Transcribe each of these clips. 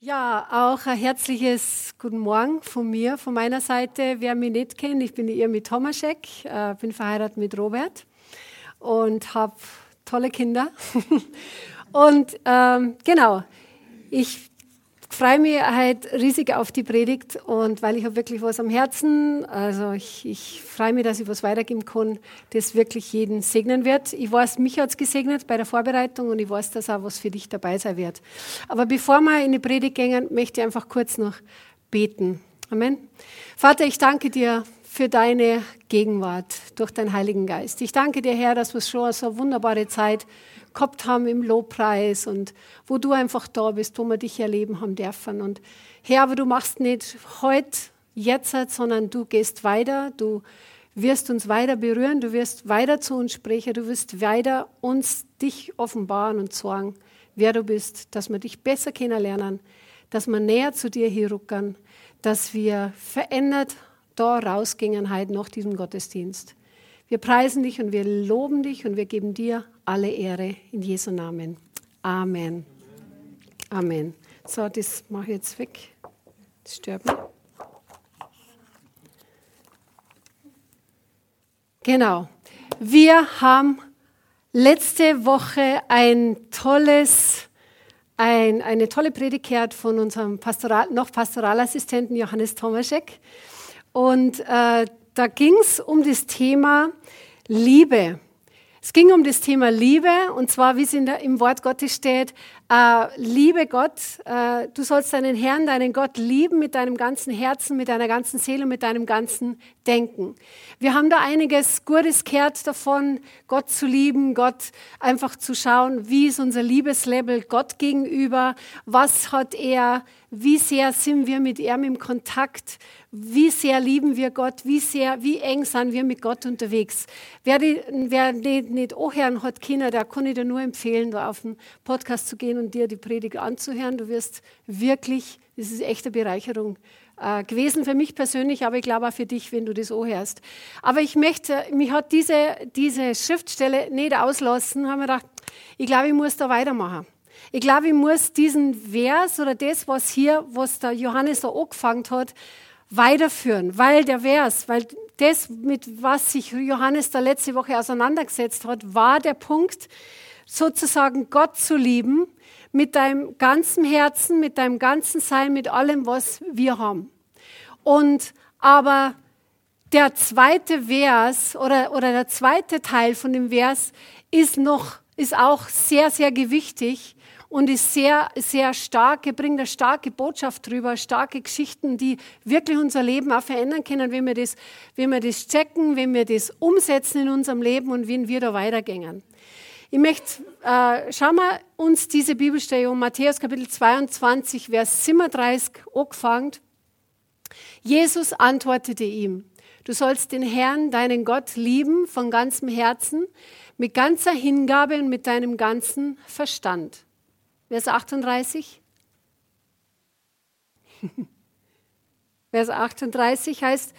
Ja, auch ein herzliches Guten Morgen von mir, von meiner Seite. Wer mich nicht kennt, ich bin ihr mit Tomaschek, äh, bin verheiratet mit Robert und habe tolle Kinder. und ähm, genau, ich freue mich halt riesig auf die Predigt und weil ich habe wirklich was am Herzen. Also ich, ich freue mich, dass ich was weitergeben kann, das wirklich jeden segnen wird. Ich weiß, mich hat es gesegnet bei der Vorbereitung und ich weiß, dass auch was für dich dabei sein wird. Aber bevor wir in die Predigt gehen, möchte ich einfach kurz noch beten. Amen. Vater, ich danke dir für deine Gegenwart durch deinen Heiligen Geist. Ich danke dir, Herr, dass wir schon so eine wunderbare Zeit gehabt haben im Lobpreis und wo du einfach da bist, wo wir dich erleben haben dürfen. Und Herr, aber du machst nicht heute, jetzt, sondern du gehst weiter, du wirst uns weiter berühren, du wirst weiter zu uns sprechen, du wirst weiter uns dich offenbaren und sagen, wer du bist, dass wir dich besser kennenlernen, dass wir näher zu dir hier rücken, dass wir verändert da rausgingen heute nach diesem Gottesdienst. Wir preisen dich und wir loben dich und wir geben dir alle Ehre in Jesu Namen. Amen. Amen. So, das mache ich jetzt weg. Das stört mich. Genau. Wir haben letzte Woche ein tolles, ein, eine tolle Predigt gehört von unserem Pastoral, noch Pastoralassistenten Johannes Tomaschek. Und äh, da ging es um das Thema Liebe. Es ging um das Thema Liebe und zwar, wie es der, im Wort Gottes steht, äh, liebe Gott, äh, du sollst deinen Herrn, deinen Gott lieben mit deinem ganzen Herzen, mit deiner ganzen Seele mit deinem ganzen Denken. Wir haben da einiges Gutes gehört davon, Gott zu lieben, Gott einfach zu schauen, wie ist unser Liebeslevel Gott gegenüber, was hat er, wie sehr sind wir mit ihm im Kontakt, wie sehr lieben wir Gott, wie sehr, wie eng sind wir mit Gott unterwegs. Wer, wer nicht, nicht anhören hat, Kinder, der kann ich dir nur empfehlen, da auf den Podcast zu gehen und dir die Predigt anzuhören. Du wirst wirklich, das ist echte Bereicherung äh, gewesen für mich persönlich, aber ich glaube auch für dich, wenn du das anhörst. Aber ich möchte, mich hat diese, diese Schriftstelle nicht auslassen, haben wir gedacht, ich glaube, ich muss da weitermachen. Ich glaube, ich muss diesen Vers oder das, was hier, was der Johannes da angefangen hat, weiterführen, weil der Vers, weil das, mit was sich Johannes da letzte Woche auseinandergesetzt hat, war der Punkt, sozusagen Gott zu lieben mit deinem ganzen Herzen, mit deinem ganzen Sein, mit allem, was wir haben. Und aber der zweite Vers oder, oder der zweite Teil von dem Vers ist noch, ist auch sehr, sehr gewichtig und ist sehr, sehr stark, bringt eine starke Botschaft drüber, starke Geschichten, die wirklich unser Leben auch verändern können, wenn wir das, wenn wir das checken, wenn wir das umsetzen in unserem Leben und wenn wir da weitergehen. Ich möchte, äh, schauen wir uns diese Bibelstelle um, Matthäus Kapitel 22, Vers 37 angefangen. Jesus antwortete ihm, du sollst den Herrn, deinen Gott, lieben von ganzem Herzen, mit ganzer Hingabe und mit deinem ganzen Verstand. Vers 38. Vers 38 heißt,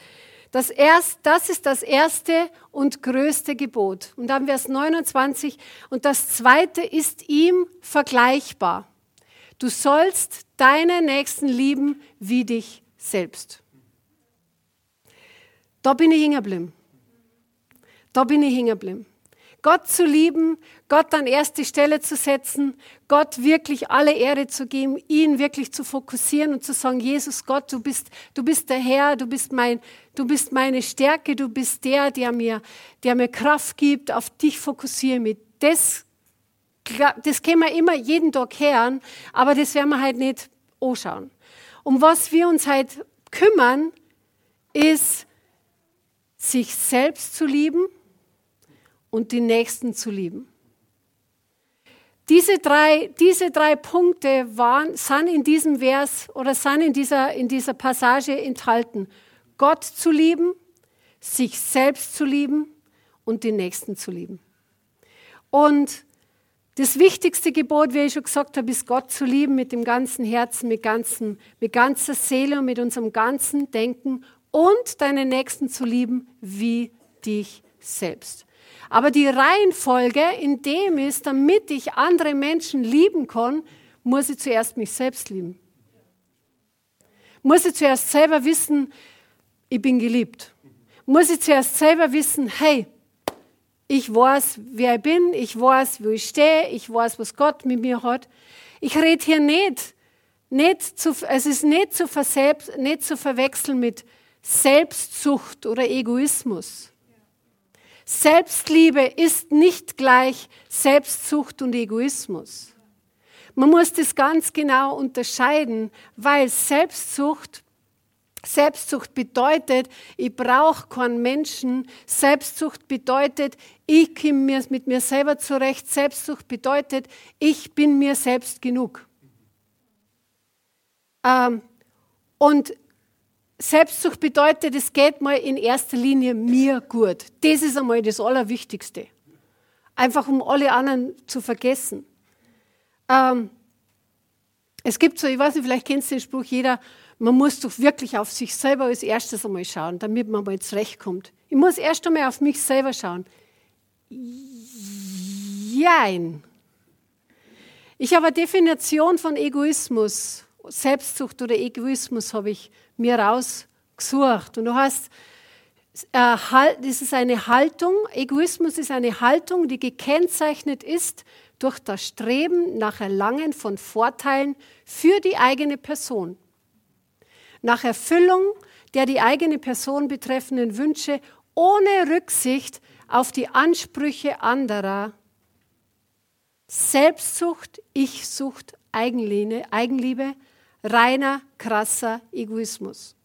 das, erst, das ist das erste und größte Gebot. Und dann Vers 29, und das zweite ist ihm vergleichbar. Du sollst deine Nächsten lieben wie dich selbst. Da bin ich hingeblieben. Da bin ich hingeblieben. Gott zu lieben, Gott an erste Stelle zu setzen, Gott wirklich alle Ehre zu geben, ihn wirklich zu fokussieren und zu sagen, Jesus Gott, du bist, du bist der Herr, du bist mein, du bist meine Stärke, du bist der, der mir, der mir Kraft gibt, auf dich fokussieren mit. Das, das können wir immer jeden Tag hören, aber das werden wir halt nicht anschauen. Um was wir uns halt kümmern, ist, sich selbst zu lieben, und die Nächsten zu lieben. Diese drei, diese drei Punkte waren, sind in diesem Vers oder sind in dieser, in dieser Passage enthalten. Gott zu lieben, sich selbst zu lieben und den Nächsten zu lieben. Und das wichtigste Gebot, wie ich schon gesagt habe, ist Gott zu lieben mit dem ganzen Herzen, mit, ganzen, mit ganzer Seele und mit unserem ganzen Denken und deinen Nächsten zu lieben wie dich selbst. Aber die Reihenfolge in dem ist, damit ich andere Menschen lieben kann, muss ich zuerst mich selbst lieben. Muss ich zuerst selber wissen, ich bin geliebt. Muss ich zuerst selber wissen, hey, ich weiß, wer ich bin, ich weiß, wo ich stehe, ich weiß, was Gott mit mir hat. Ich rede hier nicht, nicht zu, es ist nicht zu, nicht zu verwechseln mit Selbstsucht oder Egoismus. Selbstliebe ist nicht gleich Selbstsucht und Egoismus. Man muss das ganz genau unterscheiden, weil Selbstsucht Selbstsucht bedeutet, ich brauche keinen Menschen. Selbstsucht bedeutet, ich komme mir mit mir selber zurecht. Selbstsucht bedeutet, ich bin mir selbst genug. Ähm, und Selbstsucht bedeutet, es geht mal in erster Linie mir gut. Das ist einmal das Allerwichtigste. Einfach um alle anderen zu vergessen. Ähm, es gibt so, ich weiß nicht, vielleicht kennst du den Spruch, jeder man muss doch wirklich auf sich selber als erstes einmal schauen, damit man mal zurechtkommt. Ich muss erst einmal auf mich selber schauen. Jein. Ich habe eine Definition von Egoismus, Selbstsucht oder Egoismus habe ich mir rausgesucht. Und du hast, äh, das ist eine Haltung, Egoismus ist eine Haltung, die gekennzeichnet ist durch das Streben nach Erlangen von Vorteilen für die eigene Person nach Erfüllung der die eigene Person betreffenden Wünsche ohne Rücksicht auf die Ansprüche anderer. Selbstsucht, Ich-Sucht, Eigenliebe, reiner, krasser Egoismus.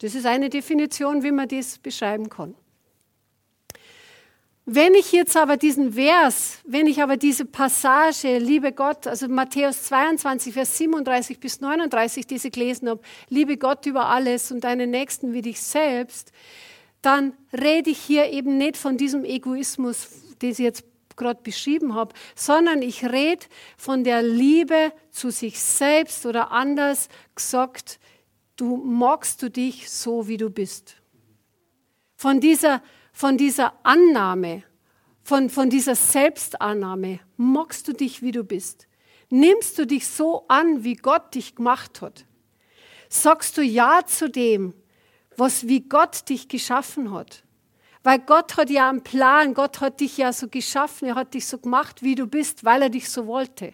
Das ist eine Definition, wie man das beschreiben kann. Wenn ich jetzt aber diesen Vers, wenn ich aber diese Passage, liebe Gott, also Matthäus 22, Vers 37 bis 39, diese gelesen habe, liebe Gott über alles und deinen Nächsten wie dich selbst, dann rede ich hier eben nicht von diesem Egoismus, den ich jetzt gerade beschrieben habe, sondern ich rede von der Liebe zu sich selbst oder anders gesagt, du magst du dich so, wie du bist. Von dieser von dieser Annahme, von, von dieser Selbstannahme, magst du dich, wie du bist? Nimmst du dich so an, wie Gott dich gemacht hat? Sagst du Ja zu dem, was wie Gott dich geschaffen hat? Weil Gott hat ja einen Plan, Gott hat dich ja so geschaffen, er hat dich so gemacht, wie du bist, weil er dich so wollte.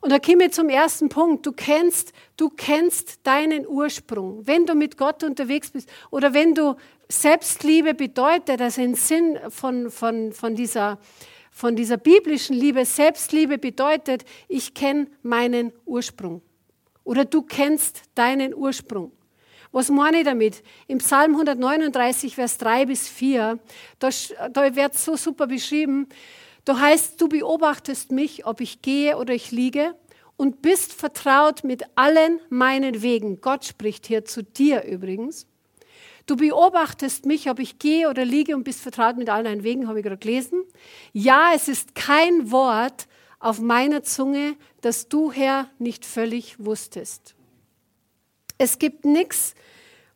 Und da komme ich zum ersten Punkt. Du kennst, du kennst deinen Ursprung. Wenn du mit Gott unterwegs bist oder wenn du Selbstliebe bedeutet, also im Sinn von, von, von, dieser, von dieser biblischen Liebe, Selbstliebe bedeutet, ich kenne meinen Ursprung. Oder du kennst deinen Ursprung. Was meine ich damit? Im Psalm 139, Vers 3 bis 4, da, da wird so super beschrieben, da heißt, du beobachtest mich, ob ich gehe oder ich liege und bist vertraut mit allen meinen Wegen. Gott spricht hier zu dir übrigens. Du beobachtest mich, ob ich gehe oder liege und bist vertraut mit allen deinen Wegen, habe ich gerade gelesen. Ja, es ist kein Wort auf meiner Zunge, das du, Herr, nicht völlig wusstest. Es gibt nichts,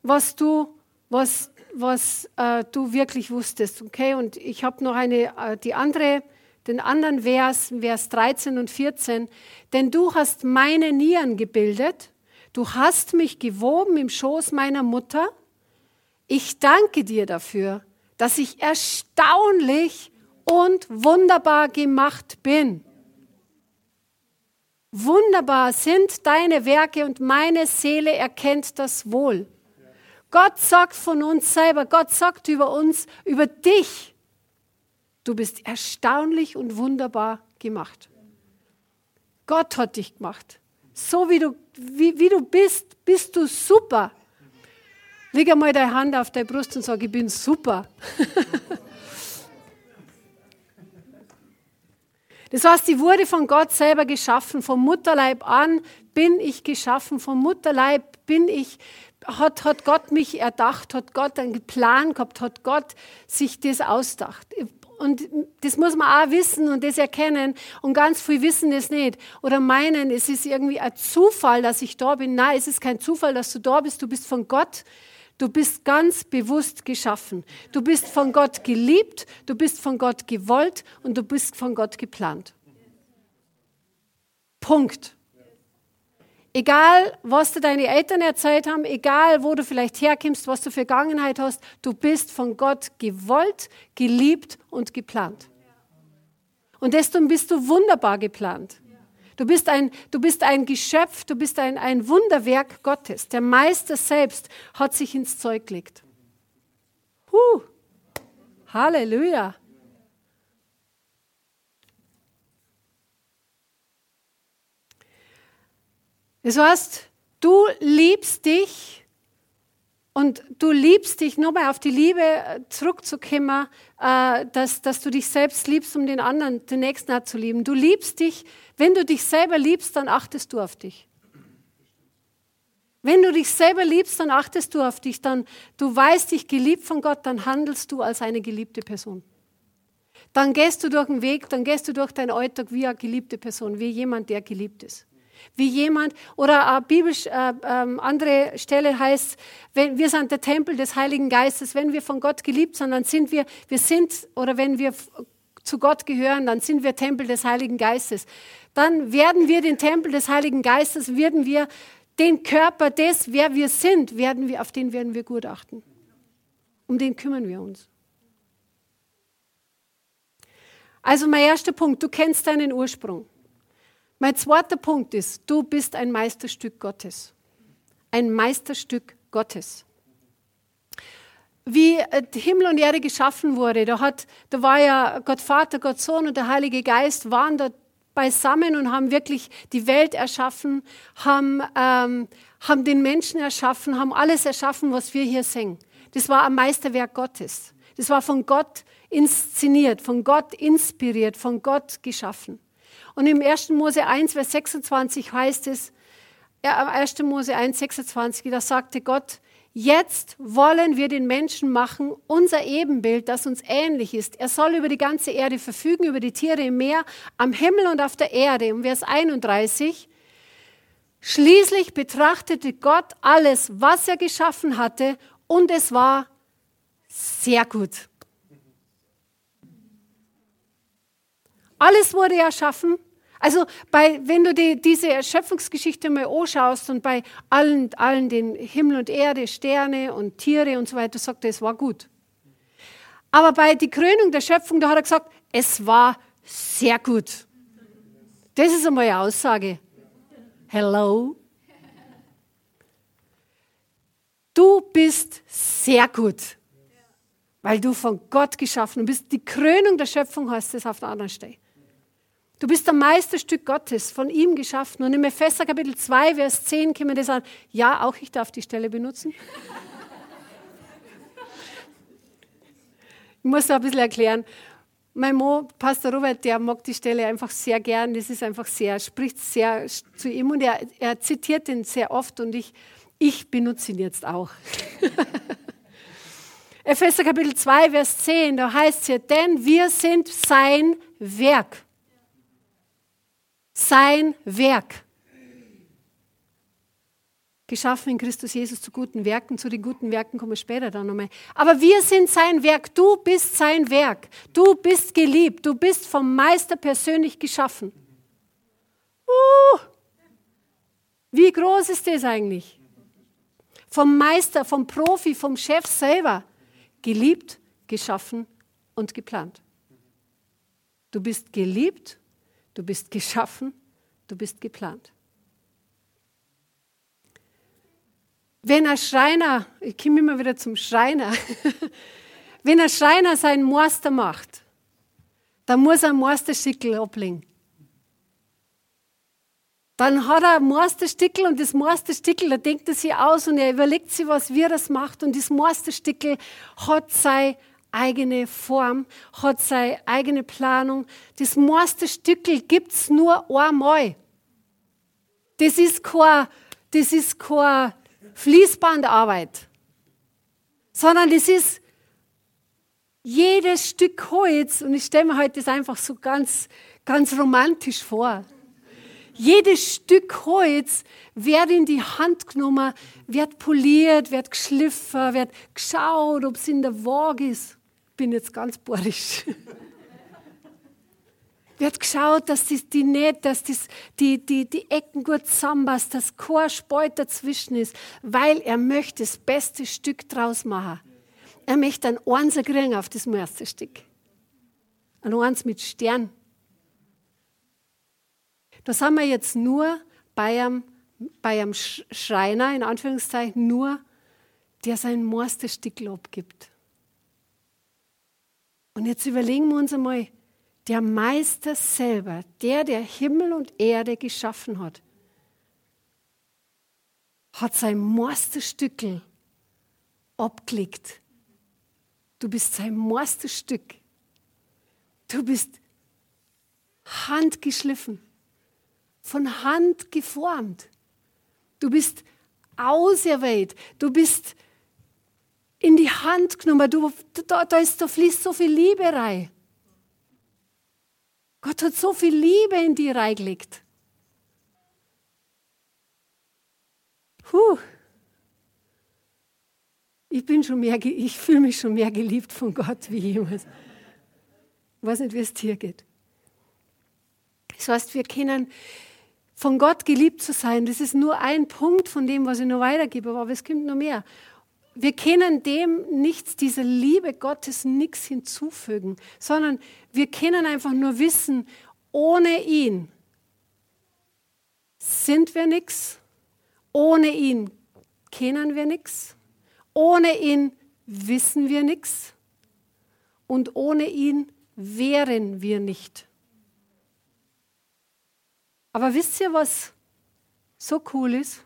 was du, was, was äh, du wirklich wusstest. Okay, und ich habe noch eine, äh, die andere den anderen Vers, Vers 13 und 14. Denn du hast meine Nieren gebildet, du hast mich gewoben im Schoß meiner Mutter. Ich danke dir dafür, dass ich erstaunlich und wunderbar gemacht bin. Wunderbar sind deine Werke und meine Seele erkennt das wohl. Gott sagt von uns selber, Gott sagt über uns, über dich, Du bist erstaunlich und wunderbar gemacht. Gott hat dich gemacht. So wie du, wie, wie du bist, bist du super. Leg einmal deine Hand auf deine Brust und sag, ich bin super. Das heißt, ich wurde von Gott selber geschaffen. Vom Mutterleib an bin ich geschaffen. Vom Mutterleib bin ich hat, hat Gott mich erdacht, hat Gott einen Plan gehabt, hat Gott sich das ausgedacht. Und das muss man auch wissen und das erkennen. Und ganz viel wissen es nicht. Oder meinen, es ist irgendwie ein Zufall, dass ich da bin. Nein, es ist kein Zufall, dass du da bist. Du bist von Gott. Du bist ganz bewusst geschaffen. Du bist von Gott geliebt. Du bist von Gott gewollt und du bist von Gott geplant. Punkt. Egal, was dir deine Eltern erzählt haben, egal, wo du vielleicht herkommst, was du für Vergangenheit hast, du bist von Gott gewollt, geliebt und geplant. Und deswegen bist du wunderbar geplant. Du bist ein, du bist ein Geschöpf, du bist ein, ein Wunderwerk Gottes. Der Meister selbst hat sich ins Zeug gelegt. Huh. Halleluja. Das heißt, du liebst dich und du liebst dich, nochmal auf die Liebe äh, zurückzukommen, äh, dass, dass du dich selbst liebst, um den anderen, den Nächsten auch zu lieben. Du liebst dich, wenn du dich selber liebst, dann achtest du auf dich. Wenn du dich selber liebst, dann achtest du auf dich, dann du weißt dich geliebt von Gott, dann handelst du als eine geliebte Person. Dann gehst du durch den Weg, dann gehst du durch deinen Alltag wie eine geliebte Person, wie jemand, der geliebt ist wie jemand, oder äh, biblisch, äh, äh, andere Stelle heißt, wenn, wir sind der Tempel des Heiligen Geistes. Wenn wir von Gott geliebt sind, dann sind wir, wir sind, oder wenn wir zu Gott gehören, dann sind wir Tempel des Heiligen Geistes. Dann werden wir den Tempel des Heiligen Geistes, werden wir den Körper des, wer wir sind, werden wir, auf den werden wir gut achten. Um den kümmern wir uns. Also mein erster Punkt, du kennst deinen Ursprung. Mein zweiter Punkt ist, du bist ein Meisterstück Gottes. Ein Meisterstück Gottes. Wie äh, Himmel und Erde geschaffen wurde, da, hat, da war ja Gott Vater, Gott Sohn und der Heilige Geist waren da beisammen und haben wirklich die Welt erschaffen, haben, ähm, haben den Menschen erschaffen, haben alles erschaffen, was wir hier sehen. Das war ein Meisterwerk Gottes. Das war von Gott inszeniert, von Gott inspiriert, von Gott geschaffen. Und im 1. Mose 1, Vers 26 heißt es, 1. Mose 1, 26, da sagte Gott, jetzt wollen wir den Menschen machen, unser Ebenbild, das uns ähnlich ist. Er soll über die ganze Erde verfügen, über die Tiere im Meer, am Himmel und auf der Erde. Und Vers 31, schließlich betrachtete Gott alles, was er geschaffen hatte, und es war sehr gut. Alles wurde erschaffen. Also bei, wenn du die, diese Erschöpfungsgeschichte mal anschaust und bei allen, allen den Himmel und Erde, Sterne und Tiere und so weiter, sagt er, es war gut. Aber bei der Krönung der Schöpfung, da hat er gesagt, es war sehr gut. Das ist einmal eine Aussage. Hello. Du bist sehr gut, weil du von Gott geschaffen bist. Die Krönung der Schöpfung heißt es auf der anderen Stelle. Du bist ein Meisterstück Gottes, von ihm geschaffen. Und im Epheser Kapitel 2, Vers 10 können wir das an. Ja, auch ich darf die Stelle benutzen. ich muss da ein bisschen erklären. Mein Mo, Pastor Robert, der mag die Stelle einfach sehr gern. Das ist einfach sehr, spricht sehr zu ihm und er, er zitiert den sehr oft und ich, ich benutze ihn jetzt auch. Epheser Kapitel 2, Vers 10, da heißt es ja, denn wir sind sein Werk sein Werk. Geschaffen in Christus Jesus zu guten Werken. Zu den guten Werken kommen wir später dann nochmal. Aber wir sind sein Werk. Du bist sein Werk. Du bist geliebt. Du bist vom Meister persönlich geschaffen. Uh, wie groß ist das eigentlich? Vom Meister, vom Profi, vom Chef selber. Geliebt, geschaffen und geplant. Du bist geliebt Du bist geschaffen, du bist geplant. Wenn ein Schreiner, ich komme immer wieder zum Schreiner, wenn ein Schreiner seinen Meister macht, dann muss er Meisterstickel ablegen. Dann hat er ein Meisterstickel und das Meisterstickel, da denkt er sich aus und er überlegt sich, was wir das macht und das Meisterstickel hat sein eigene Form, hat seine eigene Planung. Das meiste Stückel gibt es nur einmal. Das ist kein, das Fließbandarbeit, sondern es ist jedes Stück Holz, und ich stelle mir heute das einfach so ganz, ganz romantisch vor. Jedes Stück Holz wird in die Hand genommen, wird poliert, wird geschliffen, wird geschaut, ob es in der Waage ist. Ich bin jetzt ganz bohrisch. wird geschaut, dass die, die nicht, dass das, die, die, die Ecken gut zusammenpasst, dass kein Spalt dazwischen ist, weil er möchte das beste Stück draus machen. Er möchte ein Einser kriegen auf das erste Stück. Ein Eins mit Stern. Da sind wir jetzt nur bei einem, bei einem Schreiner, in Anführungszeichen, nur, der sein Meisterstück abgibt. Und jetzt überlegen wir uns einmal, der Meister selber, der, der Himmel und Erde geschaffen hat, hat sein Meisterstückel abgelegt. Du bist sein Meisterstück. Du bist handgeschliffen von Hand geformt. Du bist auserwählt. Du bist in die Hand genommen. Du, da, da, ist, da fließt so viel Liebe rein. Gott hat so viel Liebe in dir reingelegt. Puh. Ich bin schon mehr, ich fühle mich schon mehr geliebt von Gott wie jemals. Ich weiß nicht, wie es dir geht. Das heißt, wir können von Gott geliebt zu sein, das ist nur ein Punkt von dem, was ich noch weitergebe, aber es kommt noch mehr. Wir können dem nichts, dieser Liebe Gottes nichts hinzufügen, sondern wir können einfach nur wissen, ohne ihn sind wir nichts, ohne ihn kennen wir nichts, ohne ihn wissen wir nichts und ohne ihn wären wir nicht. Aber wisst ihr, was so cool ist?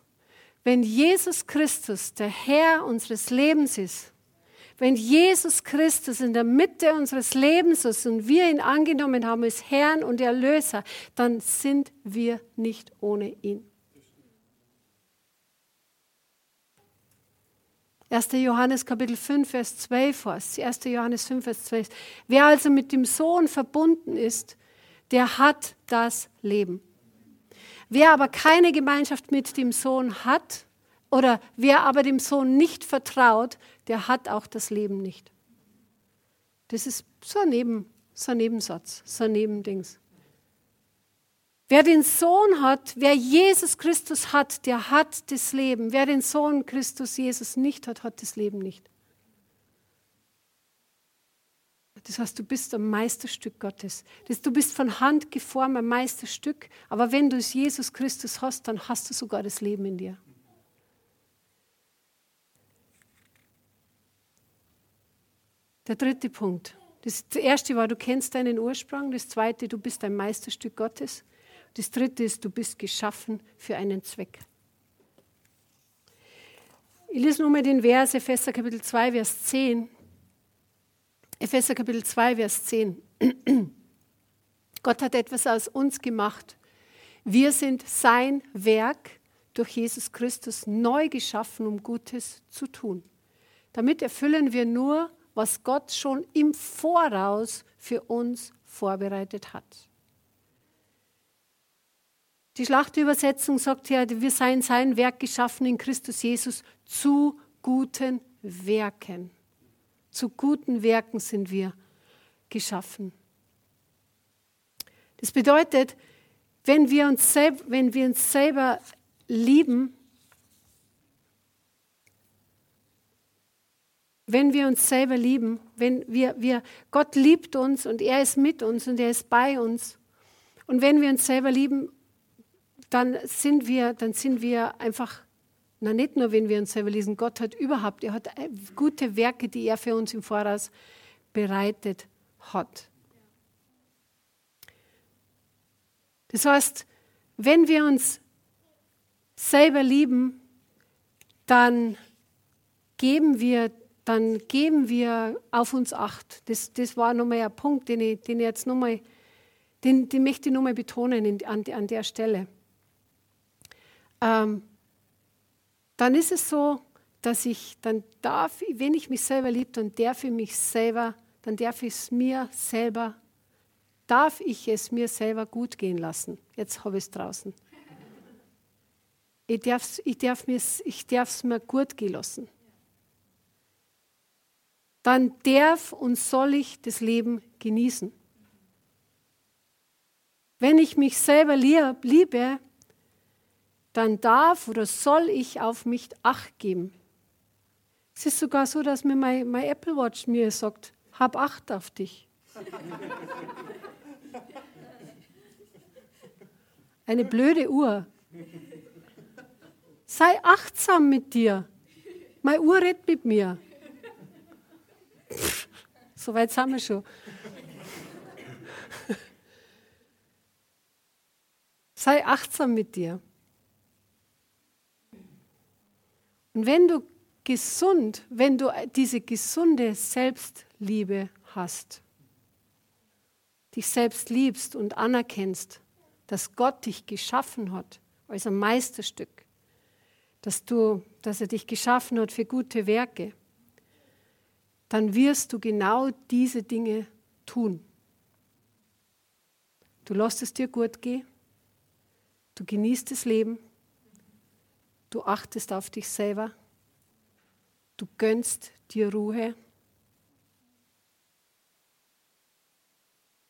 Wenn Jesus Christus der Herr unseres Lebens ist, wenn Jesus Christus in der Mitte unseres Lebens ist und wir ihn angenommen haben als Herrn und Erlöser, dann sind wir nicht ohne ihn. 1. Johannes Kapitel 5, Vers 12 was. 1. Johannes 5, Vers 12. Wer also mit dem Sohn verbunden ist, der hat das Leben. Wer aber keine Gemeinschaft mit dem Sohn hat oder wer aber dem Sohn nicht vertraut, der hat auch das Leben nicht. Das ist so ein, Neben, so ein Nebensatz, so ein Nebendings. Wer den Sohn hat, wer Jesus Christus hat, der hat das Leben. Wer den Sohn Christus Jesus nicht hat, hat das Leben nicht. Das heißt, du bist ein Meisterstück Gottes. du bist von Hand geformt ein Meisterstück. Aber wenn du es Jesus Christus hast, dann hast du sogar das Leben in dir. Der dritte Punkt. Das erste war, du kennst deinen Ursprung. Das zweite, du bist ein Meisterstück Gottes. Das dritte ist, du bist geschaffen für einen Zweck. Ich lese nochmal den Vers, Epheser Kapitel 2, Vers 10. Epheser Kapitel 2, Vers 10. Gott hat etwas aus uns gemacht. Wir sind sein Werk durch Jesus Christus neu geschaffen, um Gutes zu tun. Damit erfüllen wir nur, was Gott schon im Voraus für uns vorbereitet hat. Die Schlachtübersetzung sagt ja, wir seien sein Werk geschaffen in Christus Jesus zu guten Werken. Zu guten Werken sind wir geschaffen. Das bedeutet, wenn wir uns, selb, wenn wir uns selber lieben, wenn wir uns selber lieben, wenn wir, wir, Gott liebt uns und er ist mit uns und er ist bei uns. Und wenn wir uns selber lieben, dann sind wir, dann sind wir einfach na, nicht nur, wenn wir uns selber lesen, Gott hat überhaupt, er hat äh, gute Werke, die er für uns im Voraus bereitet hat. Das heißt, wenn wir uns selber lieben, dann geben wir, dann geben wir auf uns Acht. Das, das war nochmal ein Punkt, den ich, den ich jetzt nochmal, den, den möchte ich nochmal betonen an, an der Stelle. Ähm, dann ist es so, dass ich, dann darf, wenn ich mich selber liebe, dann darf ich mich selber, dann darf ich es mir selber, darf ich es mir selber gut gehen lassen. Jetzt habe ich es draußen. Ich darf es ich darf ich mir gut gehen lassen. Dann darf und soll ich das Leben genießen. Wenn ich mich selber liebe, dann darf oder soll ich auf mich Acht geben. Es ist sogar so, dass mir mein, mein Apple Watch mir sagt, hab Acht auf dich. Eine blöde Uhr. Sei achtsam mit dir. Meine Uhr redet mit mir. so weit sind wir schon. Sei achtsam mit dir. Und wenn du gesund, wenn du diese gesunde Selbstliebe hast, dich selbst liebst und anerkennst, dass Gott dich geschaffen hat als ein Meisterstück, dass, du, dass er dich geschaffen hat für gute Werke, dann wirst du genau diese Dinge tun. Du lässt es dir gut gehen, du genießt das Leben, du achtest auf dich selber Du gönnst dir Ruhe.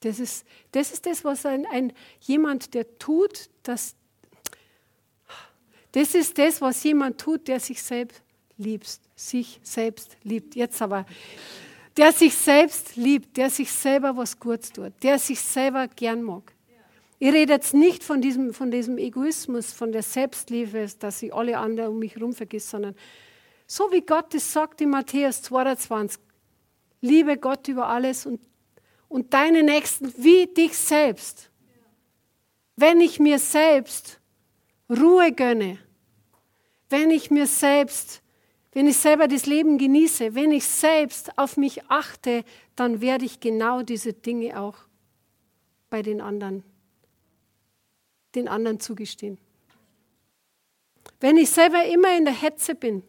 Das ist, das ist das, was ein, ein jemand, der tut, das, das ist das, was jemand tut, der sich selbst liebt, sich selbst liebt. Jetzt aber, der sich selbst liebt, der sich selber was Gutes tut, der sich selber gern mag. Ich rede jetzt nicht von diesem, von diesem Egoismus, von der Selbstliebe, dass ich alle anderen um mich herum vergisst, sondern so wie Gott es sagt in Matthäus 22. Liebe Gott über alles und, und deine Nächsten wie dich selbst. Wenn ich mir selbst Ruhe gönne, wenn ich mir selbst, wenn ich selber das Leben genieße, wenn ich selbst auf mich achte, dann werde ich genau diese Dinge auch bei den anderen, den anderen zugestehen. Wenn ich selber immer in der Hetze bin,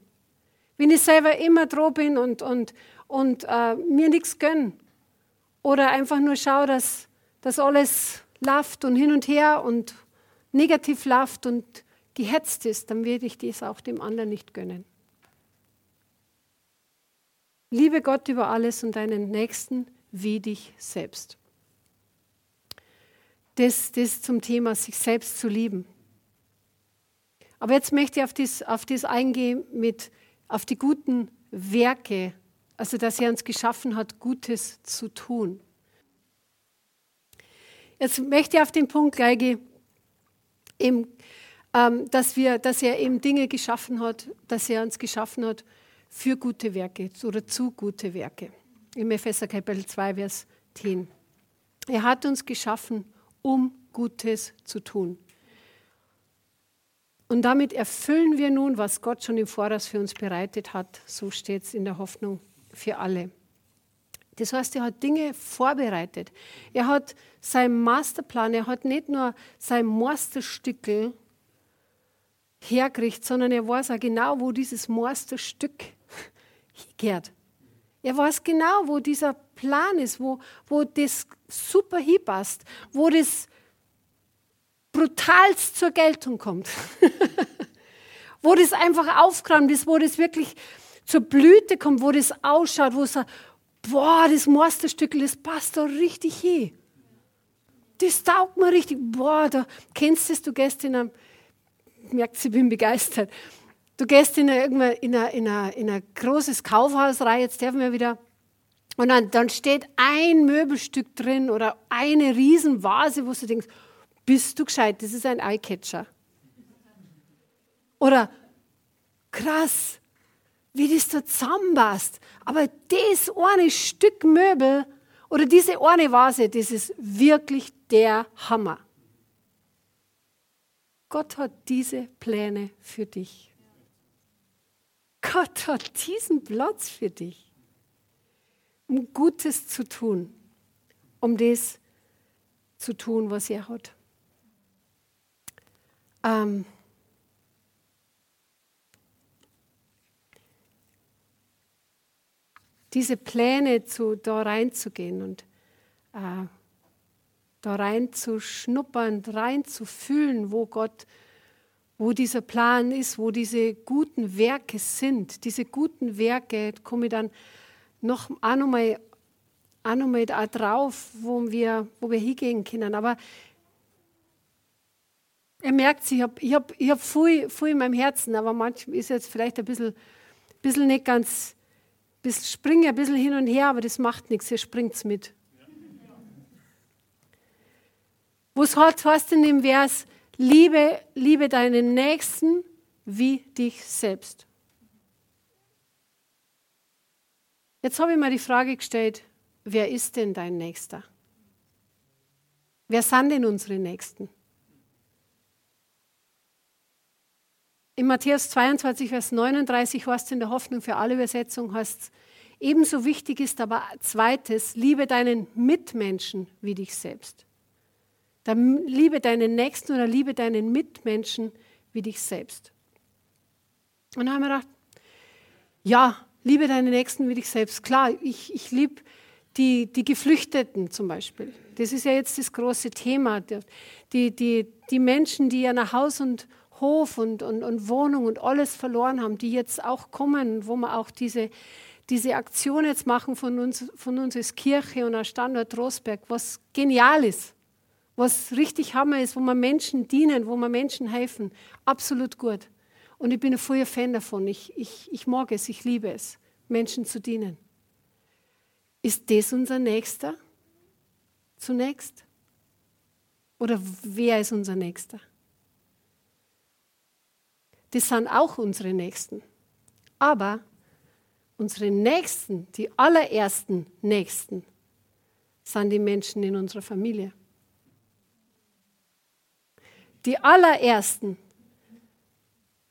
wenn ich selber immer droh bin und, und, und äh, mir nichts gönne. Oder einfach nur schaue, dass, dass alles läuft und hin und her und negativ läuft und gehetzt ist, dann werde ich dies auch dem anderen nicht gönnen. Liebe Gott über alles und deinen Nächsten wie dich selbst. Das, das zum Thema, sich selbst zu lieben. Aber jetzt möchte ich auf das, auf das eingehen mit auf die guten Werke, also dass er uns geschaffen hat, Gutes zu tun. Jetzt möchte ich auf den Punkt gleich gehen, eben, ähm, dass, wir, dass er eben Dinge geschaffen hat, dass er uns geschaffen hat für gute Werke oder zu gute Werke. Im Epheser Kapitel 2, Vers 10. Er hat uns geschaffen, um Gutes zu tun. Und damit erfüllen wir nun, was Gott schon im Voraus für uns bereitet hat. So steht es in der Hoffnung für alle. Das heißt, er hat Dinge vorbereitet. Er hat seinen Masterplan, er hat nicht nur sein Masterstückel hergerichtet, sondern er weiß auch genau, wo dieses Masterstück hingehört. Er weiß genau, wo dieser Plan ist, wo, wo das super hinpasst, wo das brutalst zur Geltung kommt. wo das einfach aufkramt ist, wo das wirklich zur Blüte kommt, wo das ausschaut, wo es sagt, boah, das Meisterstück, das passt da richtig hin. Das taugt mir richtig. Boah, da kennst du es, du gehst in einem, merkt, ich bin begeistert. Du gehst in ein, in ein, in ein, in ein großes Kaufhaus rein, jetzt dürfen wir wieder und dann, dann, steht ein Möbelstück drin oder eine Riesenvase, wo du denkst, bist du gescheit? Das ist ein Eyecatcher. Oder krass, wie das da zusammenpasst. Aber das eine Stück Möbel oder diese eine Vase, das ist wirklich der Hammer. Gott hat diese Pläne für dich. Gott hat diesen Platz für dich, um Gutes zu tun, um das zu tun, was er hat. Ähm diese Pläne zu, da reinzugehen und äh, da reinzuschnuppern, reinzufühlen, wo Gott, wo dieser Plan ist, wo diese guten Werke sind. Diese guten Werke, komme ich dann noch auch nochmal auch noch mal da drauf, wo wir, wo wir hingehen können. Aber er merkt, ich habe ich hab, ich hab viel, viel in meinem Herzen, aber manchmal ist jetzt vielleicht ein bisschen, bisschen nicht ganz, bisschen, springe ein bisschen hin und her, aber das macht nichts, ihr springt es mit. Was heißt in dem Vers, liebe, liebe deinen Nächsten wie dich selbst? Jetzt habe ich mir die Frage gestellt, wer ist denn dein Nächster? Wer sind denn unsere Nächsten? In Matthäus 22, Vers 39 heißt in der Hoffnung für alle Übersetzung, heißt ebenso wichtig ist aber zweites, liebe deinen Mitmenschen wie dich selbst. Dann liebe deinen Nächsten oder liebe deinen Mitmenschen wie dich selbst. Und dann haben wir gedacht, ja, liebe deinen Nächsten wie dich selbst. Klar, ich, ich liebe die, die Geflüchteten zum Beispiel. Das ist ja jetzt das große Thema. Die, die, die Menschen, die ja nach Haus und Hof und, und, und Wohnung und alles verloren haben, die jetzt auch kommen, wo wir auch diese, diese Aktion jetzt machen von uns, von uns als Kirche und als Standort Rosberg, was genial ist was richtig Hammer ist, wo wir Menschen dienen, wo wir Menschen helfen. Absolut gut. Und ich bin ein voller Fan davon. Ich, ich, ich mag es, ich liebe es, Menschen zu dienen. Ist das unser Nächster zunächst? Oder wer ist unser Nächster? Das sind auch unsere Nächsten. Aber unsere Nächsten, die allerersten Nächsten, sind die Menschen in unserer Familie die allerersten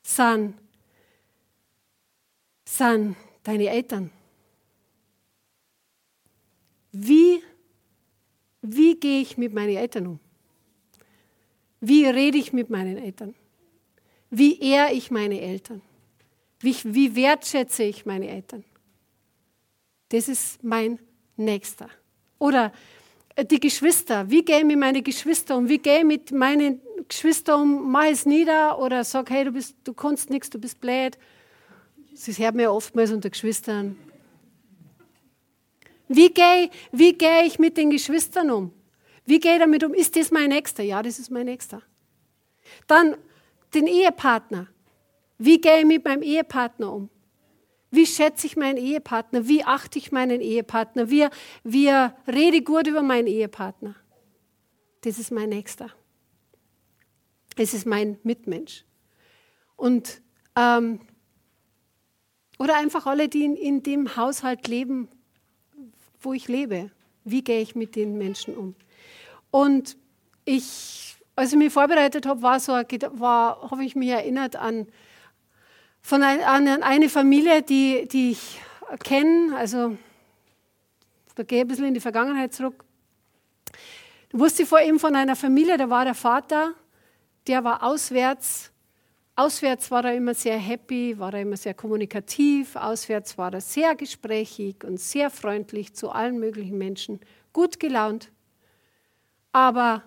sind, sind deine Eltern. Wie, wie gehe ich mit meinen Eltern um? Wie rede ich mit meinen Eltern? Wie ehre ich meine Eltern? Wie, wie wertschätze ich meine Eltern? Das ist mein Nächster. Oder äh, die Geschwister, wie gehe ich mit meinen Geschwistern um? Wie gehe ich mit meinen Geschwistern um? Mach es nieder oder sag, hey, du, bist, du kannst nichts, du bist blöd. Das hört ja oftmals unter Geschwistern. Wie gehe, wie gehe ich mit den Geschwistern um? Wie gehe ich damit um? Ist das mein Nächster? Ja, das ist mein Nächster. Dann den Ehepartner. Wie gehe ich mit meinem Ehepartner um? Wie schätze ich meinen Ehepartner? Wie achte ich meinen Ehepartner? Wie, wie rede gut über meinen Ehepartner? Das ist mein Nächster. Es ist mein Mitmensch. Und, ähm, oder einfach alle, die in, in dem Haushalt leben, wo ich lebe. Wie gehe ich mit den Menschen um? Und ich, als ich mich vorbereitet habe, war so, war, habe ich mich erinnert an von ein, an eine Familie, die, die ich kenne, also da gehe ich ein bisschen in die Vergangenheit zurück. Da wusste vor ihm von einer Familie, da war der Vater, der war auswärts. Auswärts war er immer sehr happy, war er immer sehr kommunikativ. Auswärts war er sehr gesprächig und sehr freundlich zu allen möglichen Menschen, gut gelaunt. Aber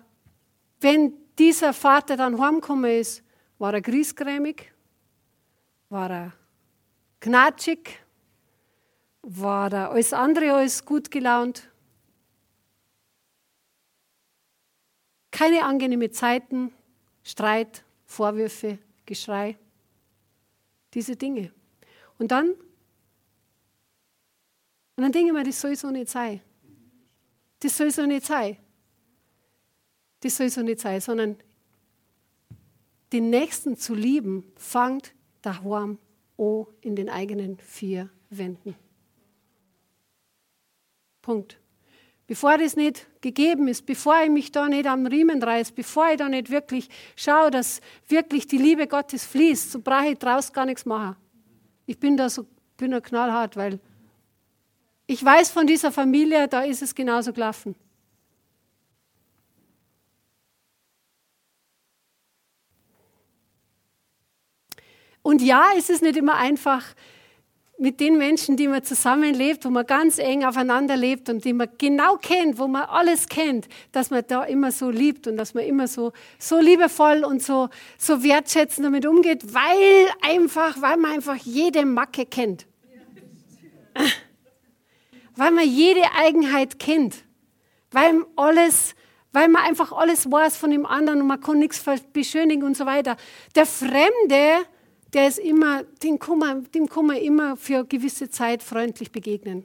wenn dieser Vater dann heimgekommen ist, war er griesgrämig, war er knatschig, war er alles andere als gut gelaunt. Keine angenehmen Zeiten, Streit, Vorwürfe, Geschrei, diese Dinge. Und dann, und dann denke ich mir, das soll so nicht sein. Das soll so nicht sein. Das soll so nicht sein, sondern den Nächsten zu lieben, fängt daheim auch in den eigenen vier Wänden. Punkt. Bevor das nicht gegeben ist, bevor ich mich da nicht am Riemen reiße, bevor ich da nicht wirklich schaue, dass wirklich die Liebe Gottes fließt, so brauche ich draußen gar nichts machen. Ich bin da so bin da knallhart, weil ich weiß von dieser Familie, da ist es genauso gelaufen. Und ja, es ist nicht immer einfach, mit den Menschen, die man zusammenlebt, wo man ganz eng aufeinander lebt und die man genau kennt, wo man alles kennt, dass man da immer so liebt und dass man immer so, so liebevoll und so, so wertschätzend damit umgeht, weil einfach, weil man einfach jede Macke kennt. Weil man jede Eigenheit kennt. Weil alles, weil man einfach alles weiß von dem anderen und man kann nichts beschönigen und so weiter. Der Fremde, der ist immer, dem kann, man, dem man immer für gewisse Zeit freundlich begegnen.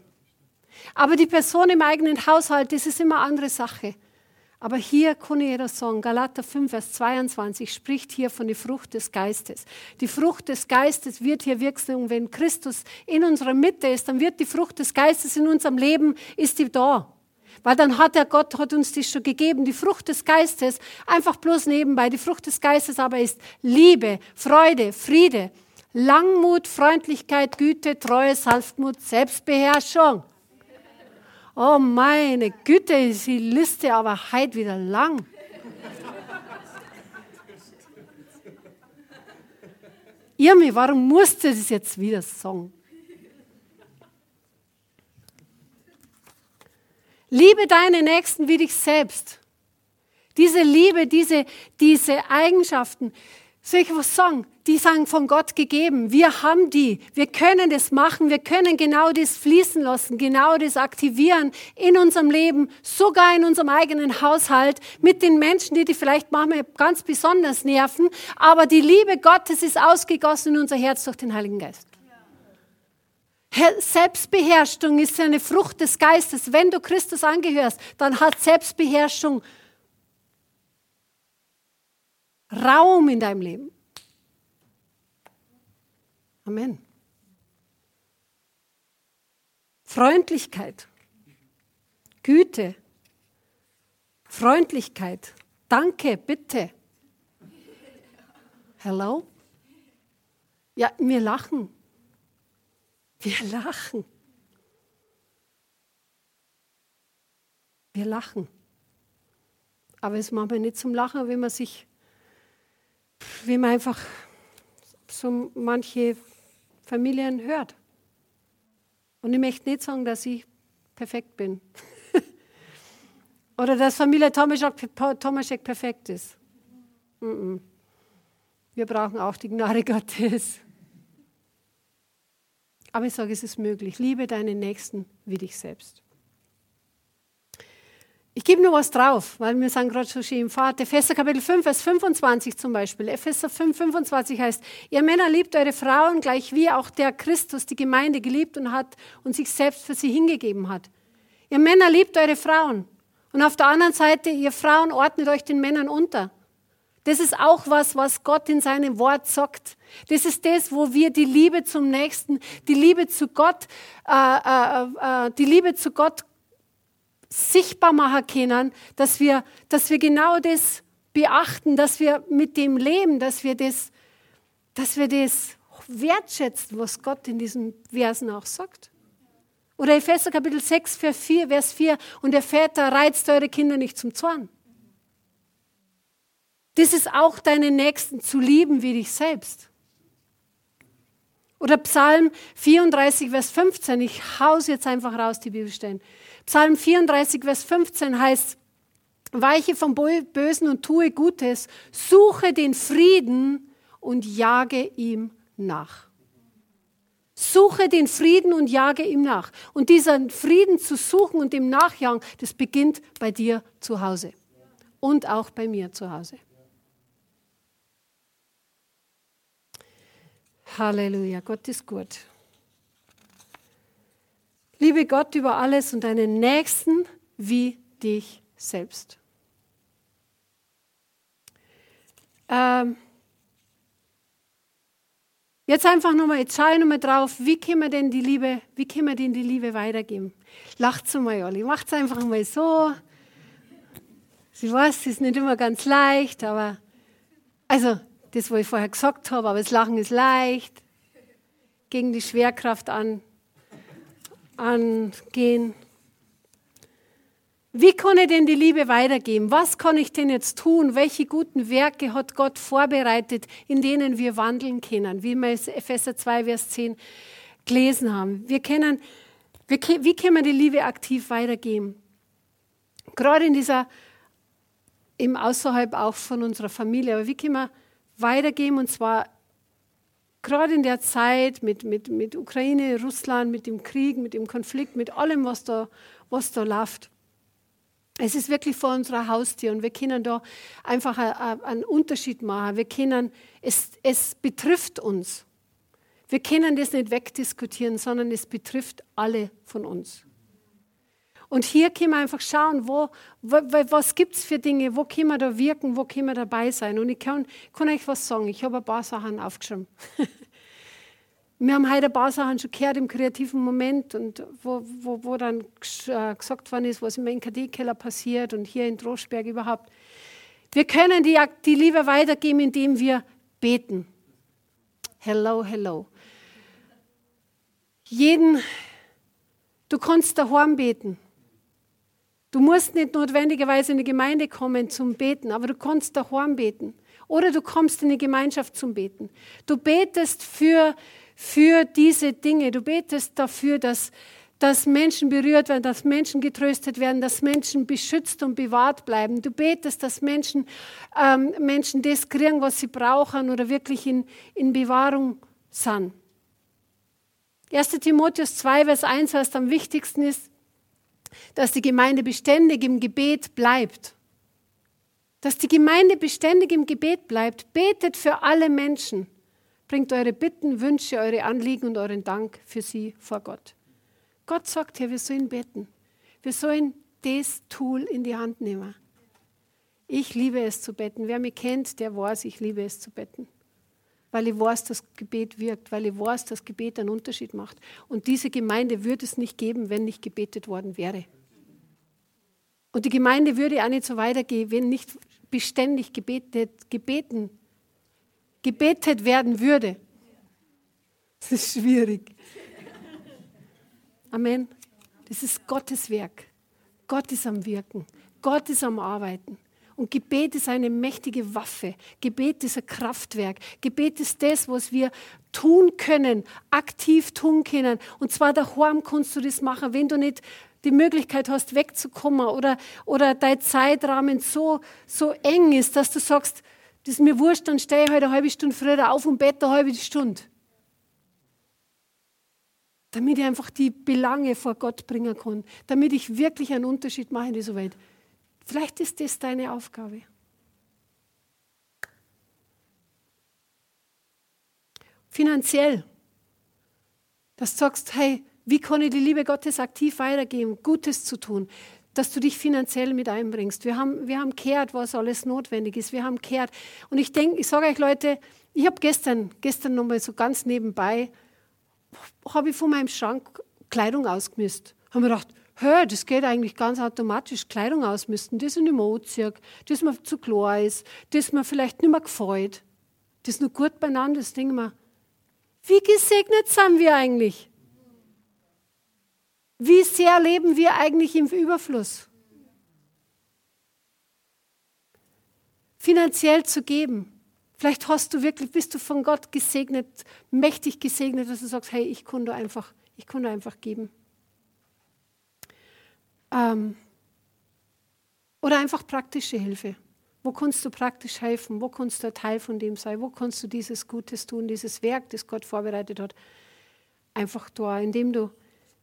Aber die Person im eigenen Haushalt, das ist immer eine andere Sache. Aber hier kann jeder sagen, Galater 5, Vers 22 spricht hier von der Frucht des Geistes. Die Frucht des Geistes wird hier wirksam, wenn Christus in unserer Mitte ist, dann wird die Frucht des Geistes in unserem Leben, ist die da. Weil dann hat der Gott hat uns die schon gegeben, die Frucht des Geistes, einfach bloß nebenbei. Die Frucht des Geistes aber ist Liebe, Freude, Friede, Langmut, Freundlichkeit, Güte, Treue, Sanftmut, Selbstbeherrschung. Oh meine Güte, ist die Liste aber heute wieder lang. Irmi, warum musst du das jetzt wieder sagen? Liebe deine Nächsten wie dich selbst. Diese Liebe, diese, diese Eigenschaften, soll ich was sagen? Die sind von Gott gegeben. Wir haben die. Wir können das machen. Wir können genau das fließen lassen, genau das aktivieren in unserem Leben, sogar in unserem eigenen Haushalt, mit den Menschen, die die vielleicht manchmal ganz besonders nerven. Aber die Liebe Gottes ist ausgegossen in unser Herz durch den Heiligen Geist. Selbstbeherrschung ist eine Frucht des Geistes. Wenn du Christus angehörst, dann hat Selbstbeherrschung Raum in deinem Leben. Amen. Freundlichkeit, Güte, Freundlichkeit, Danke, bitte. Hello? Ja, wir lachen. Wir lachen. Wir lachen. Aber es macht man nicht zum Lachen, wenn man sich, wenn man einfach so manche Familien hört. Und ich möchte nicht sagen, dass ich perfekt bin. Oder dass Familie Tomaschek perfekt ist. Wir brauchen auch die Gnade Gottes. Aber ich sage, es ist möglich. Liebe deinen Nächsten wie dich selbst. Ich gebe nur was drauf, weil wir sind gerade so schön im Vater. Epheser Kapitel 5, Vers 25 zum Beispiel. Epheser 5, 25 heißt, ihr Männer liebt eure Frauen gleich wie auch der Christus die Gemeinde geliebt und hat und sich selbst für sie hingegeben hat. Ihr Männer liebt eure Frauen. Und auf der anderen Seite, ihr Frauen ordnet euch den Männern unter. Das ist auch was, was Gott in seinem Wort sagt. Das ist das, wo wir die Liebe zum Nächsten, die Liebe zu Gott, äh, äh, äh, die Liebe zu Gott sichtbar machen können, dass wir, dass wir genau das beachten, dass wir mit dem leben, dass wir das, dass wir das wertschätzen, was Gott in diesen Versen auch sagt. Oder Epheser Kapitel 6, Vers 4, Vers 4, und der Väter reizt eure Kinder nicht zum Zorn. Das ist auch deinen Nächsten zu lieben wie dich selbst. Oder Psalm 34, Vers 15. Ich hau's jetzt einfach raus, die Bibelstellen. Psalm 34, Vers 15 heißt, weiche vom Bösen und tue Gutes, suche den Frieden und jage ihm nach. Suche den Frieden und jage ihm nach. Und diesen Frieden zu suchen und ihm nachjagen, das beginnt bei dir zu Hause und auch bei mir zu Hause. Halleluja, Gott ist gut. Liebe Gott über alles und deinen Nächsten wie dich selbst. Ähm, jetzt einfach nochmal, jetzt schaue ich nochmal drauf, wie können wir denn die Liebe, wie können wir denn die Liebe weitergeben? Lacht so mal, Olli, macht es einfach mal so. Sie weiß, es ist nicht immer ganz leicht, aber also das, was ich vorher gesagt habe, aber das Lachen ist leicht, gegen die Schwerkraft an, angehen. Wie kann ich denn die Liebe weitergeben? Was kann ich denn jetzt tun? Welche guten Werke hat Gott vorbereitet, in denen wir wandeln können? Wie wir Epheser 2, Vers 10 gelesen haben. Wir kennen, wir, wie können wir die Liebe aktiv weitergeben? Gerade in dieser, im außerhalb auch von unserer Familie, aber wie können wir weitergeben und zwar gerade in der Zeit mit, mit, mit Ukraine, Russland, mit dem Krieg, mit dem Konflikt, mit allem, was da, was da läuft. Es ist wirklich vor unserer Haustür und wir können da einfach einen Unterschied machen. Wir können, es, es betrifft uns. Wir können das nicht wegdiskutieren, sondern es betrifft alle von uns. Und hier können wir einfach schauen, wo, was gibt es für Dinge, wo können wir da wirken, wo können wir dabei sein. Und ich kann, kann euch was sagen, ich habe ein paar Sachen aufgeschrieben. wir haben heute ein paar Sachen schon gehört im kreativen Moment und wo, wo, wo dann äh, gesagt worden ist, was im NKD-Keller passiert und hier in Droschberg überhaupt. Wir können die, die Liebe weitergeben, indem wir beten. Hello, hello. Jeden, du kannst daheim beten. Du musst nicht notwendigerweise in die Gemeinde kommen zum Beten, aber du kannst daheim beten. Oder du kommst in die Gemeinschaft zum Beten. Du betest für, für diese Dinge. Du betest dafür, dass, dass Menschen berührt werden, dass Menschen getröstet werden, dass Menschen beschützt und bewahrt bleiben. Du betest, dass Menschen, ähm, Menschen das kriegen, was sie brauchen oder wirklich in, in Bewahrung sind. 1. Timotheus 2, Vers 1, was am wichtigsten ist, dass die Gemeinde beständig im Gebet bleibt. Dass die Gemeinde beständig im Gebet bleibt. Betet für alle Menschen. Bringt eure Bitten, Wünsche, eure Anliegen und euren Dank für sie vor Gott. Gott sagt hier, wir sollen beten. Wir sollen das Tool in die Hand nehmen. Ich liebe es zu beten. Wer mich kennt, der weiß, ich liebe es zu beten. Weil ich weiß, dass Gebet wirkt, weil ich weiß, dass Gebet einen Unterschied macht. Und diese Gemeinde würde es nicht geben, wenn nicht gebetet worden wäre. Und die Gemeinde würde auch nicht so weitergehen, wenn nicht beständig gebetet, gebeten, gebetet werden würde. Das ist schwierig. Amen. Das ist Gottes Werk. Gott ist am Wirken. Gott ist am Arbeiten. Und Gebet ist eine mächtige Waffe. Gebet ist ein Kraftwerk. Gebet ist das, was wir tun können, aktiv tun können. Und zwar daheim kannst du das machen, wenn du nicht die Möglichkeit hast, wegzukommen oder, oder dein Zeitrahmen so, so eng ist, dass du sagst, das ist mir wurscht, dann stehe ich heute eine halbe Stunde früher auf und bete eine halbe Stunde. Damit ich einfach die Belange vor Gott bringen kann. Damit ich wirklich einen Unterschied mache in dieser Welt. Vielleicht ist das deine Aufgabe. Finanziell, dass du sagst, hey, wie kann ich die Liebe Gottes aktiv weitergeben, Gutes zu tun, dass du dich finanziell mit einbringst. Wir haben, wir haben gehört, was alles notwendig ist. Wir haben gehört. Und ich denke, ich sage euch Leute, ich habe gestern, gestern nochmal so ganz nebenbei, habe ich von meinem Schrank Kleidung ausgemisst. Haben wir gedacht, hey, das geht eigentlich ganz automatisch, Kleidung ausmisten, das ich nicht mehr anziehe, das mir zu klar ist, das mir vielleicht nicht mehr gefällt. Das ist nur gut beieinander, das denke ich wie gesegnet sind wir eigentlich? Wie sehr leben wir eigentlich im Überfluss? Finanziell zu geben. Vielleicht hast du wirklich, bist du von Gott gesegnet, mächtig gesegnet, dass du sagst, hey, ich konnte einfach, ich konnte einfach geben. Ähm, oder einfach praktische Hilfe. Wo kannst du praktisch helfen? Wo kannst du ein Teil von dem sein? Wo kannst du dieses Gutes tun, dieses Werk, das Gott vorbereitet hat? Einfach da, indem du,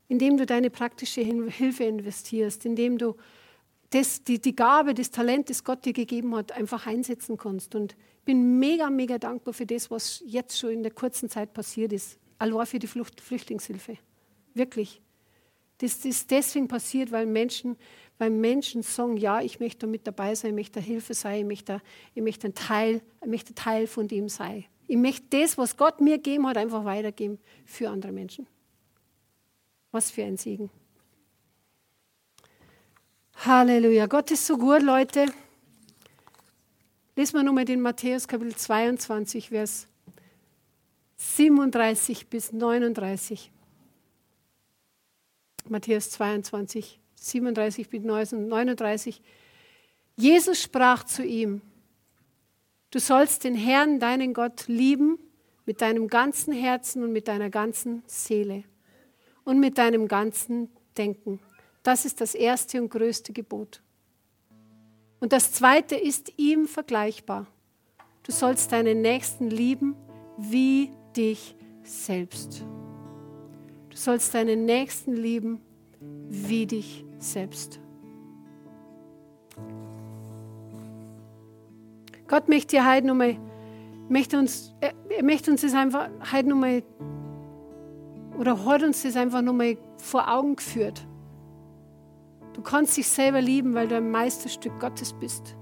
indem du deine praktische Hilfe investierst, indem du das, die, die Gabe, das Talent, das Gott dir gegeben hat, einfach einsetzen kannst. Und ich bin mega, mega dankbar für das, was jetzt schon in der kurzen Zeit passiert ist. Allein für die Flucht, Flüchtlingshilfe. Wirklich. Das ist deswegen passiert, weil Menschen, weil Menschen sagen, ja, ich möchte mit dabei sein, ich möchte Hilfe sein, ich möchte, ich möchte, ein Teil, ich möchte Teil von dem sein. Ich möchte das, was Gott mir gegeben hat, einfach weitergeben für andere Menschen. Was für ein Segen. Halleluja. Gott ist so gut, Leute. Lesen wir nochmal den Matthäus Kapitel 22, Vers 37 bis 39. Matthäus 22, 37 bis 39. Jesus sprach zu ihm, du sollst den Herrn, deinen Gott, lieben mit deinem ganzen Herzen und mit deiner ganzen Seele und mit deinem ganzen Denken. Das ist das erste und größte Gebot. Und das zweite ist ihm vergleichbar. Du sollst deinen Nächsten lieben wie dich selbst. Du sollst deinen Nächsten lieben wie dich selbst. Gott möchte dir heute nochmal, möchte uns, er möchte uns das einfach heute nochmal, oder hat uns das einfach nochmal vor Augen geführt. Du kannst dich selber lieben, weil du ein Meisterstück Gottes bist.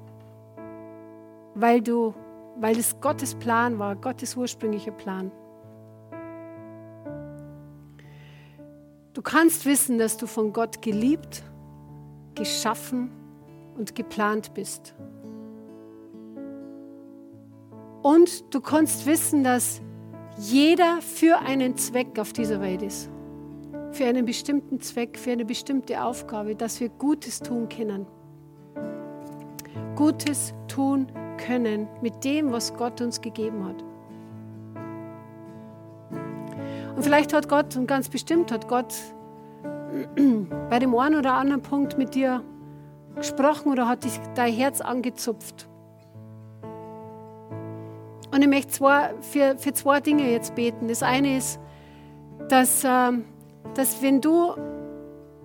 Weil du, weil es Gottes Plan war, Gottes ursprünglicher Plan. Kannst wissen, dass du von Gott geliebt, geschaffen und geplant bist. Und du kannst wissen, dass jeder für einen Zweck auf dieser Welt ist. Für einen bestimmten Zweck, für eine bestimmte Aufgabe, dass wir Gutes tun können. Gutes tun können mit dem, was Gott uns gegeben hat. Und vielleicht hat Gott, und ganz bestimmt hat Gott bei dem einen oder anderen Punkt mit dir gesprochen oder hat dich dein Herz angezupft. Und ich möchte zwei, für, für zwei Dinge jetzt beten. Das eine ist, dass, äh, dass wenn du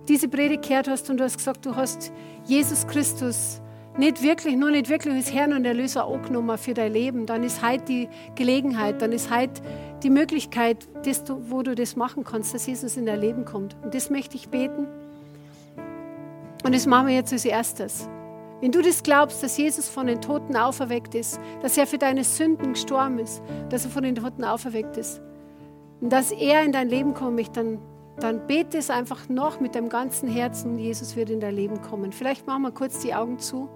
diese Predigt gehört hast und du hast gesagt, du hast Jesus Christus nicht wirklich, nur nicht wirklich als Herrn und Erlöser angenommen für dein Leben, dann ist heute die Gelegenheit, dann ist heute die Möglichkeit, dass du, wo du das machen kannst, dass Jesus in dein Leben kommt. Und das möchte ich beten. Und das machen wir jetzt als erstes. Wenn du das glaubst, dass Jesus von den Toten auferweckt ist, dass er für deine Sünden gestorben ist, dass er von den Toten auferweckt ist und dass er in dein Leben kommt, dann, dann bete es einfach noch mit deinem ganzen Herzen und Jesus wird in dein Leben kommen. Vielleicht machen wir kurz die Augen zu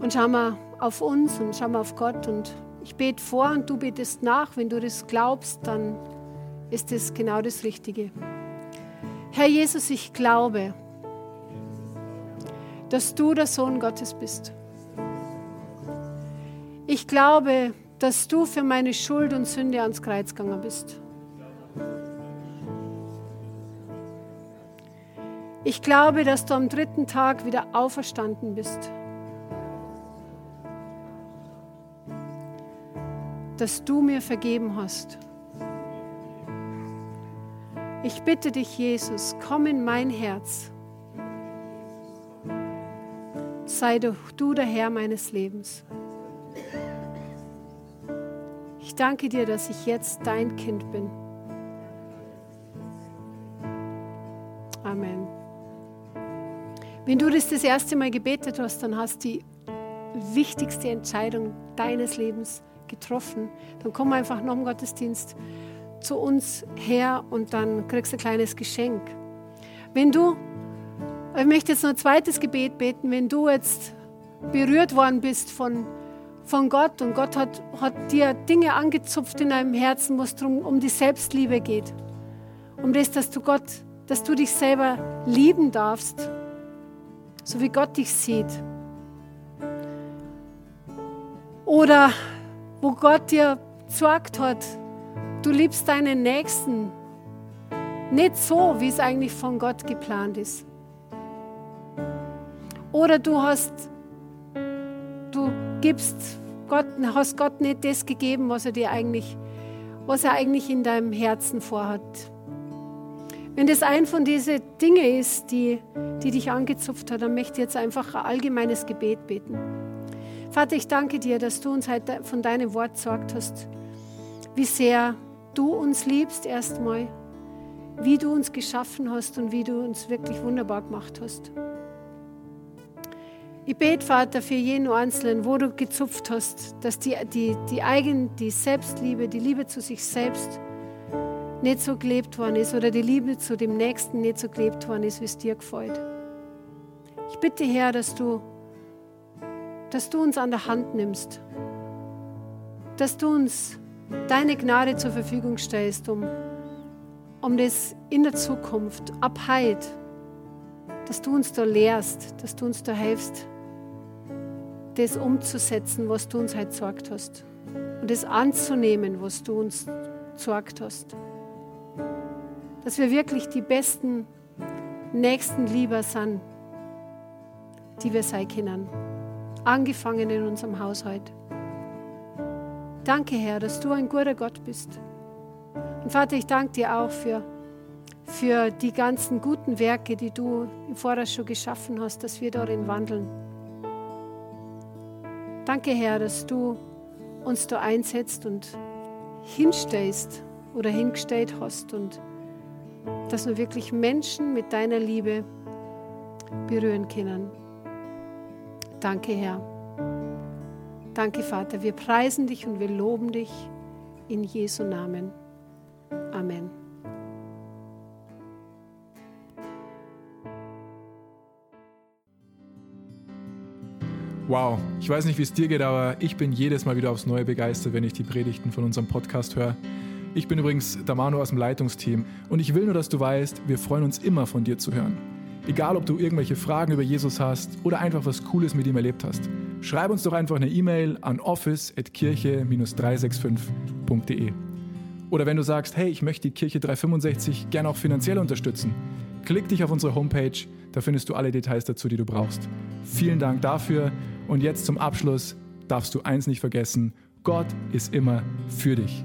und schauen wir auf uns und schauen wir auf Gott und ich bete vor und du betest nach. Wenn du das glaubst, dann ist das genau das Richtige. Herr Jesus, ich glaube, dass du der Sohn Gottes bist. Ich glaube, dass du für meine Schuld und Sünde ans Kreuz gegangen bist. Ich glaube, dass du am dritten Tag wieder auferstanden bist. Dass du mir vergeben hast. Ich bitte dich, Jesus, komm in mein Herz sei du der Herr meines Lebens. Ich danke dir, dass ich jetzt dein Kind bin. Amen. Wenn du das das erste Mal gebetet hast, dann hast du die wichtigste Entscheidung deines Lebens getroffen. Dann komm einfach noch im Gottesdienst zu uns her und dann kriegst du ein kleines Geschenk. Wenn du ich möchte jetzt noch ein zweites Gebet beten, wenn du jetzt berührt worden bist von, von Gott und Gott hat, hat dir Dinge angezupft in deinem Herzen, wo es darum um die Selbstliebe geht. Um das, dass du Gott, dass du dich selber lieben darfst, so wie Gott dich sieht. Oder wo Gott dir gesagt hat, du liebst deinen Nächsten nicht so, wie es eigentlich von Gott geplant ist. Oder du hast, du gibst Gott, hast Gott nicht das gegeben, was er dir eigentlich, was er eigentlich in deinem Herzen vorhat. Wenn das ein von diesen Dingen ist, die, die dich angezupft hat, dann möchte ich jetzt einfach ein allgemeines Gebet beten. Vater, ich danke dir, dass du uns heute von deinem Wort gesagt hast, wie sehr du uns liebst erstmal, wie du uns geschaffen hast und wie du uns wirklich wunderbar gemacht hast. Ich bete, Vater, für jeden Einzelnen, wo du gezupft hast, dass die, die, die Eigen, die Selbstliebe, die Liebe zu sich selbst nicht so gelebt worden ist oder die Liebe zu dem Nächsten nicht so gelebt worden ist, wie es dir gefällt. Ich bitte, Herr, dass du, dass du uns an der Hand nimmst, dass du uns deine Gnade zur Verfügung stellst, um, um das in der Zukunft, ab heute, dass du uns da lehrst, dass du uns da hilfst, das umzusetzen, was du uns heute gesagt hast. und es anzunehmen, was du uns gesagt hast. Dass wir wirklich die besten Nächstenlieber sind, die wir sein können. Angefangen in unserem Haushalt. Danke, Herr, dass du ein guter Gott bist. Und Vater, ich danke dir auch für, für die ganzen guten Werke, die du im Voraus schon geschaffen hast, dass wir darin wandeln. Danke, Herr, dass du uns da einsetzt und hinstellst oder hingestellt hast und dass wir wirklich Menschen mit deiner Liebe berühren können. Danke, Herr. Danke, Vater. Wir preisen dich und wir loben dich in Jesu Namen. Amen. Wow, ich weiß nicht, wie es dir geht, aber ich bin jedes Mal wieder aufs Neue begeistert, wenn ich die Predigten von unserem Podcast höre. Ich bin übrigens Damano aus dem Leitungsteam und ich will nur, dass du weißt, wir freuen uns immer von dir zu hören. Egal, ob du irgendwelche Fragen über Jesus hast oder einfach was Cooles mit ihm erlebt hast. Schreib uns doch einfach eine E-Mail an office.kirche-365.de. Oder wenn du sagst, hey, ich möchte die Kirche 365 gerne auch finanziell unterstützen, klick dich auf unsere Homepage, da findest du alle Details dazu, die du brauchst. Vielen Dank dafür und jetzt zum Abschluss darfst du eins nicht vergessen, Gott ist immer für dich.